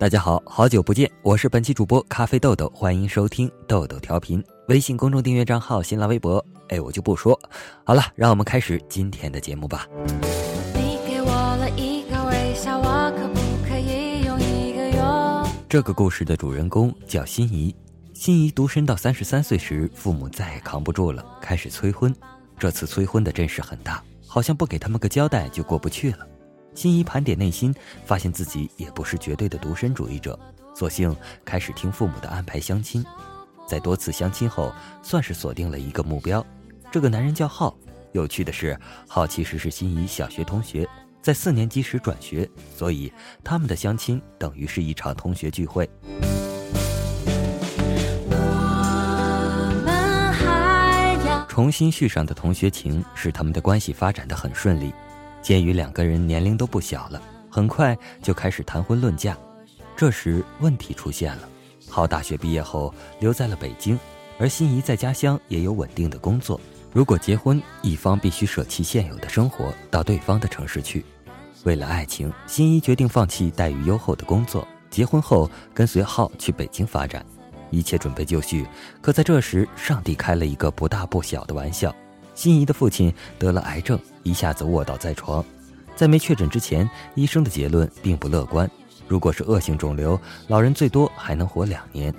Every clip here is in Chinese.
大家好，好久不见，我是本期主播咖啡豆豆，欢迎收听豆豆调频。微信公众订阅账号，新浪微博，哎，我就不说。好了，让我们开始今天的节目吧。你给我了一个微笑，我可不可以用一个拥？这个故事的主人公叫心怡，心怡独身到三十三岁时，父母再也扛不住了，开始催婚。这次催婚的阵势很大，好像不给他们个交代就过不去了。心仪盘点内心，发现自己也不是绝对的独身主义者，索性开始听父母的安排相亲。在多次相亲后，算是锁定了一个目标。这个男人叫浩。有趣的是，浩其实是心仪小学同学，在四年级时转学，所以他们的相亲等于是一场同学聚会。重新续上的同学情，使他们的关系发展的很顺利。鉴于两个人年龄都不小了，很快就开始谈婚论嫁。这时问题出现了：浩大学毕业后留在了北京，而心仪在家乡也有稳定的工作。如果结婚，一方必须舍弃现有的生活，到对方的城市去。为了爱情，心仪决定放弃待遇优厚的工作，结婚后跟随浩去北京发展。一切准备就绪，可在这时，上帝开了一个不大不小的玩笑。心仪的父亲得了癌症，一下子卧倒在床。在没确诊之前，医生的结论并不乐观。如果是恶性肿瘤，老人最多还能活两年。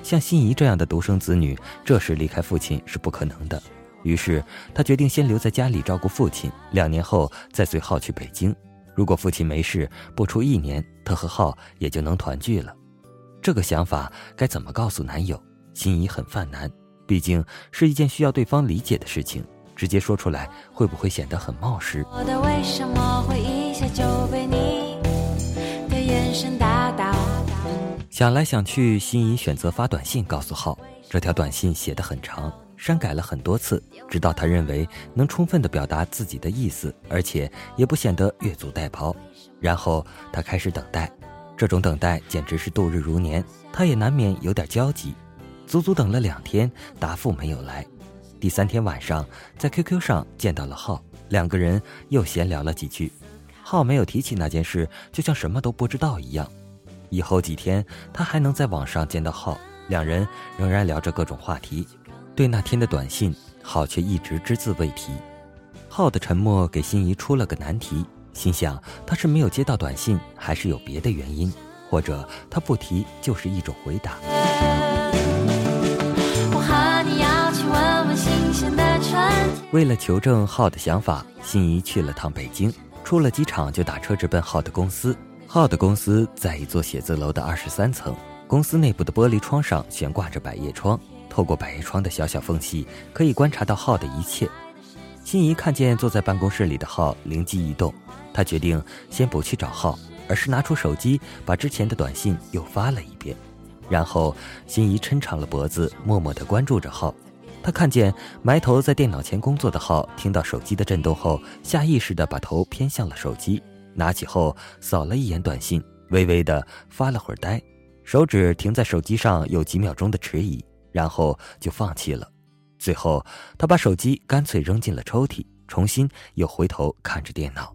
像心仪这样的独生子女，这时离开父亲是不可能的。于是他决定先留在家里照顾父亲，两年后再随浩去北京。如果父亲没事，不出一年，他和浩也就能团聚了。这个想法该怎么告诉男友？心仪很犯难，毕竟是一件需要对方理解的事情。直接说出来会不会显得很冒失？想来想去，心仪选择发短信告诉浩。这条短信写得很长，删改了很多次，直到他认为能充分的表达自己的意思，而且也不显得越俎代庖。然后他开始等待，这种等待简直是度日如年，他也难免有点焦急。足足等了两天，答复没有来。第三天晚上，在 QQ 上见到了浩，两个人又闲聊了几句。浩没有提起那件事，就像什么都不知道一样。以后几天，他还能在网上见到浩，两人仍然聊着各种话题。对那天的短信，浩却一直只字未提。浩的沉默给心仪出了个难题，心想他是没有接到短信，还是有别的原因，或者他不提就是一种回答。为了求证浩的想法，心仪去了趟北京。出了机场就打车直奔浩的公司。浩的公司在一座写字楼的二十三层。公司内部的玻璃窗上悬挂着百叶窗，透过百叶窗的小小缝隙，可以观察到浩的一切。心仪看见坐在办公室里的浩，灵机一动，他决定先不去找浩，而是拿出手机把之前的短信又发了一遍。然后，心仪抻长了脖子，默默地关注着浩。他看见埋头在电脑前工作的浩，听到手机的震动后，下意识的把头偏向了手机，拿起后扫了一眼短信，微微的发了会儿呆，手指停在手机上有几秒钟的迟疑，然后就放弃了。最后，他把手机干脆扔进了抽屉，重新又回头看着电脑。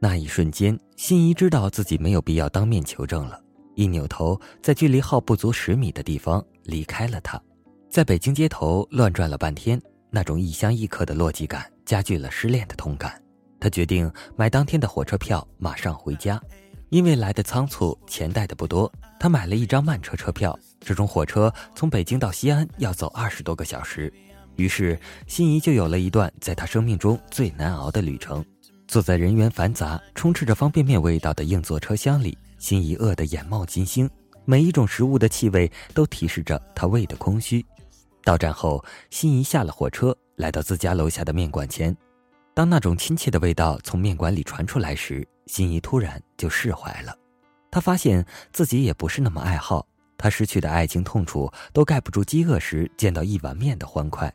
那一瞬间，心仪知道自己没有必要当面求证了。一扭头，在距离号不足十米的地方离开了他，在北京街头乱转了半天，那种异乡异客的落寂感加剧了失恋的痛感。他决定买当天的火车票，马上回家。因为来的仓促，钱带的不多，他买了一张慢车车票。这种火车从北京到西安要走二十多个小时，于是心仪就有了一段在他生命中最难熬的旅程。坐在人员繁杂、充斥着方便面味道的硬座车厢里。心仪饿得眼冒金星，每一种食物的气味都提示着他胃的空虚。到站后，心仪下了火车，来到自家楼下的面馆前。当那种亲切的味道从面馆里传出来时，心仪突然就释怀了。他发现自己也不是那么爱好，他失去的爱情痛楚都盖不住饥饿时见到一碗面的欢快。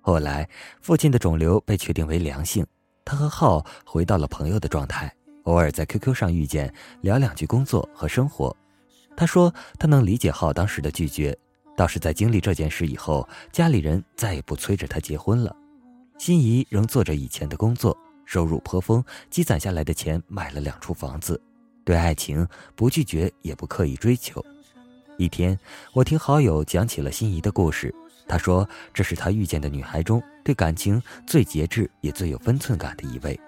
后来，父亲的肿瘤被确定为良性，他和浩回到了朋友的状态。偶尔在 QQ 上遇见，聊两句工作和生活。他说他能理解浩当时的拒绝，倒是在经历这件事以后，家里人再也不催着他结婚了。心仪仍做着以前的工作，收入颇丰，积攒下来的钱买了两处房子，对爱情不拒绝也不刻意追求。一天，我听好友讲起了心仪的故事，他说这是他遇见的女孩中对感情最节制也最有分寸感的一位。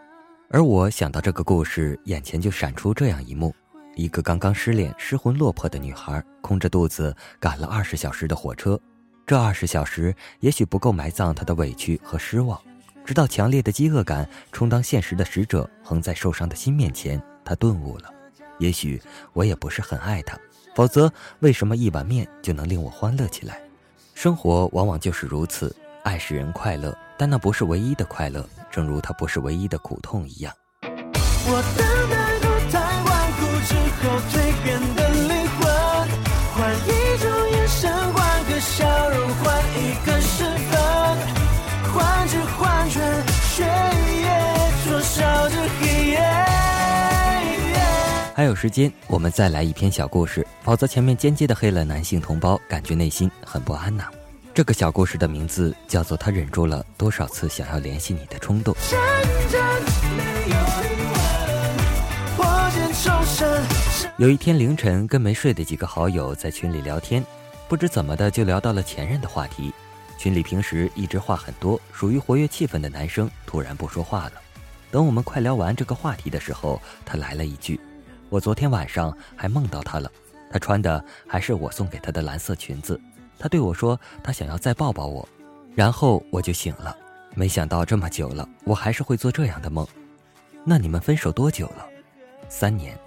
而我想到这个故事，眼前就闪出这样一幕：一个刚刚失恋、失魂落魄的女孩，空着肚子赶了二十小时的火车，这二十小时也许不够埋葬她的委屈和失望。直到强烈的饥饿感充当现实的使者，横在受伤的心面前，她顿悟了：也许我也不是很爱他，否则为什么一碗面就能令我欢乐起来？生活往往就是如此，爱使人快乐，但那不是唯一的快乐，正如它不是唯一的苦痛一样。我顽固之后蜕变的灵魂，换一种眼神，换个笑容，换一个身份。幻知幻觉，血液灼烧着黑夜。还有时间，我们再来一篇小故事，否则前面间接的黑了男性同胞，感觉内心很不安呐。这个小故事的名字叫做《他忍住了多少次想要联系你的冲动》。有一天凌晨，跟没睡的几个好友在群里聊天，不知怎么的就聊到了前任的话题。群里平时一直话很多、属于活跃气氛的男生突然不说话了。等我们快聊完这个话题的时候，他来了一句：“我昨天晚上还梦到他了，他穿的还是我送给他的蓝色裙子。他对我说他想要再抱抱我，然后我就醒了。没想到这么久了，我还是会做这样的梦。那你们分手多久了？三年。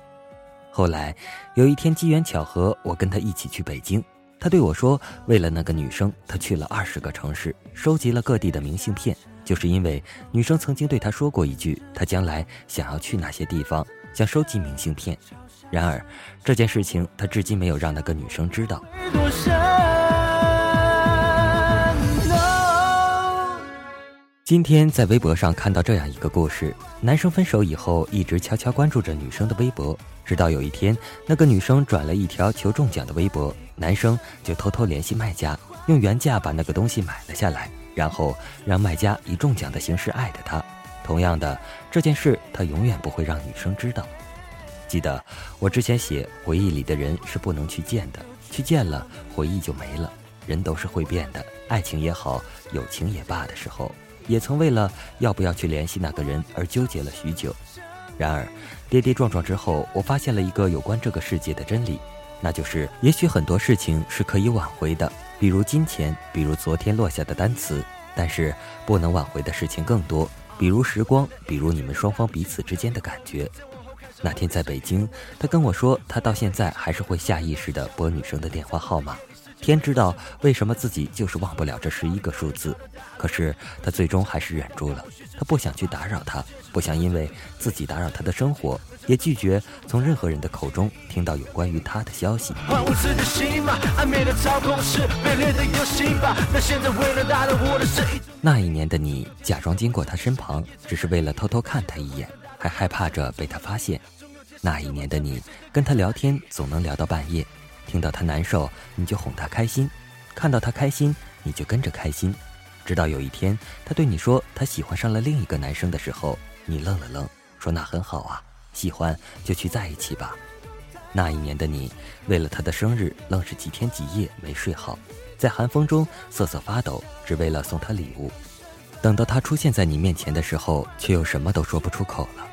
后来有一天机缘巧合，我跟他一起去北京。”他对我说：“为了那个女生，他去了二十个城市，收集了各地的明信片，就是因为女生曾经对他说过一句，他将来想要去哪些地方，想收集明信片。然而，这件事情他至今没有让那个女生知道。”今天在微博上看到这样一个故事：男生分手以后，一直悄悄关注着女生的微博，直到有一天，那个女生转了一条求中奖的微博，男生就偷偷联系卖家，用原价把那个东西买了下来，然后让卖家以中奖的形式艾特他。同样的这件事，他永远不会让女生知道。记得我之前写，回忆里的人是不能去见的，去见了，回忆就没了。人都是会变的，爱情也好，友情也罢的时候。也曾为了要不要去联系那个人而纠结了许久，然而跌跌撞撞之后，我发现了一个有关这个世界的真理，那就是也许很多事情是可以挽回的，比如金钱，比如昨天落下的单词，但是不能挽回的事情更多，比如时光，比如你们双方彼此之间的感觉。那天在北京，他跟我说，他到现在还是会下意识地拨女生的电话号码。天知道为什么自己就是忘不了这十一个数字，可是他最终还是忍住了。他不想去打扰他，不想因为自己打扰他的生活，也拒绝从任何人的口中听到有关于他的消息。那一年的你，假装经过他身旁，只是为了偷偷看他一眼，还害怕着被他发现。那一年的你，跟他聊天总能聊到半夜。听到他难受，你就哄他开心；看到他开心，你就跟着开心。直到有一天，他对你说他喜欢上了另一个男生的时候，你愣了愣，说：“那很好啊，喜欢就去在一起吧。”那一年的你，为了他的生日，愣是几天几夜没睡好，在寒风中瑟瑟发抖，只为了送他礼物。等到他出现在你面前的时候，却又什么都说不出口了。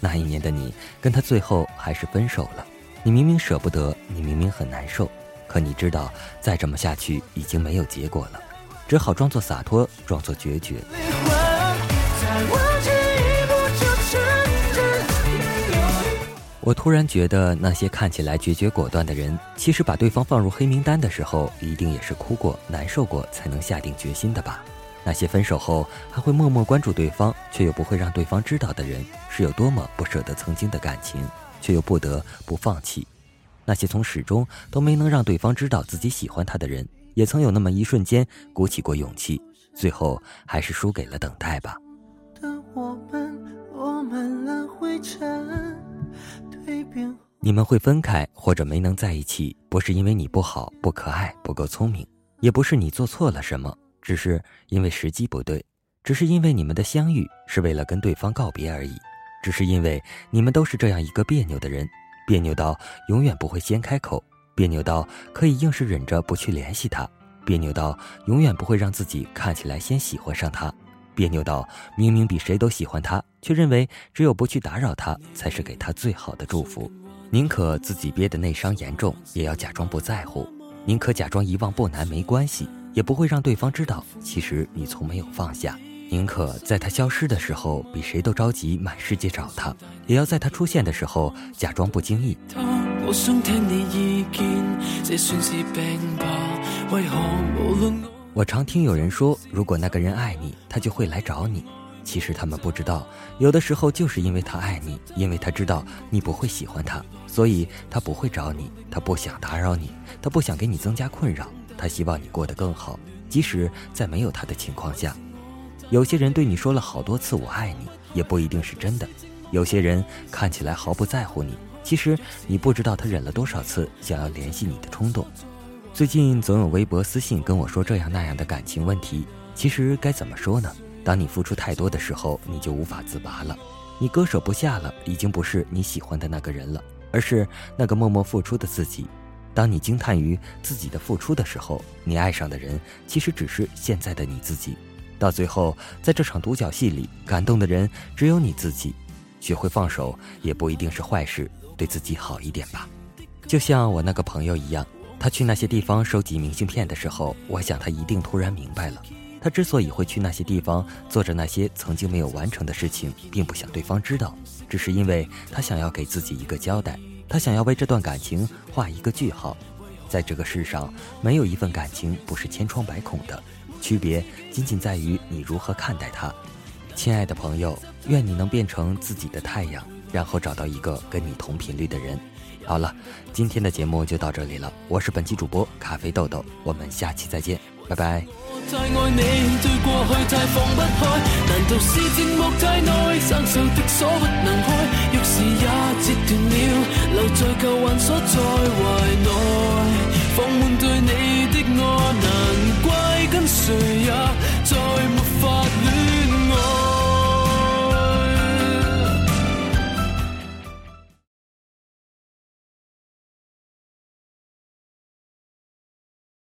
那一年的你，跟他最后还是分手了。你明明舍不得，你明明很难受，可你知道再这么下去已经没有结果了，只好装作洒脱，装作决绝。我突然觉得，那些看起来决绝果断的人，其实把对方放入黑名单的时候，一定也是哭过、难受过才能下定决心的吧？那些分手后还会默默关注对方，却又不会让对方知道的人，是有多么不舍得曾经的感情？却又不得不放弃，那些从始终都没能让对方知道自己喜欢他的人，也曾有那么一瞬间鼓起过勇气，最后还是输给了等待吧。你们会分开或者没能在一起，不是因为你不好、不可爱、不够聪明，也不是你做错了什么，只是因为时机不对。只是因为你们的相遇是为了跟对方告别而已，只是因为你们都是这样一个别扭的人，别扭到永远不会先开口，别扭到可以硬是忍着不去联系他，别扭到永远不会让自己看起来先喜欢上他，别扭到明明比谁都喜欢他，却认为只有不去打扰他才是给他最好的祝福。宁可自己憋得内伤严重，也要假装不在乎；宁可假装遗忘不难没关系，也不会让对方知道其实你从没有放下；宁可在他消失的时候比谁都着急满世界找他，也要在他出现的时候假装不经意。我常听有人说，如果那个人爱你，他就会来找你。其实他们不知道，有的时候就是因为他爱你，因为他知道你不会喜欢他，所以他不会找你。他不想打扰你，他不想给你增加困扰，他希望你过得更好。即使在没有他的情况下，有些人对你说了好多次“我爱你”，也不一定是真的。有些人看起来毫不在乎你，其实你不知道他忍了多少次想要联系你的冲动。最近总有微博私信跟我说这样那样的感情问题，其实该怎么说呢？当你付出太多的时候，你就无法自拔了。你割舍不下了，已经不是你喜欢的那个人了，而是那个默默付出的自己。当你惊叹于自己的付出的时候，你爱上的人其实只是现在的你自己。到最后，在这场独角戏里，感动的人只有你自己。学会放手也不一定是坏事，对自己好一点吧。就像我那个朋友一样，他去那些地方收集明信片的时候，我想他一定突然明白了。他之所以会去那些地方，做着那些曾经没有完成的事情，并不想对方知道，只是因为他想要给自己一个交代，他想要为这段感情画一个句号。在这个世上，没有一份感情不是千疮百孔的，区别仅仅在于你如何看待它。亲爱的朋友，愿你能变成自己的太阳，然后找到一个跟你同频率的人。好了，今天的节目就到这里了，我是本期主播咖啡豆豆，我们下期再见，拜拜。谁也再没。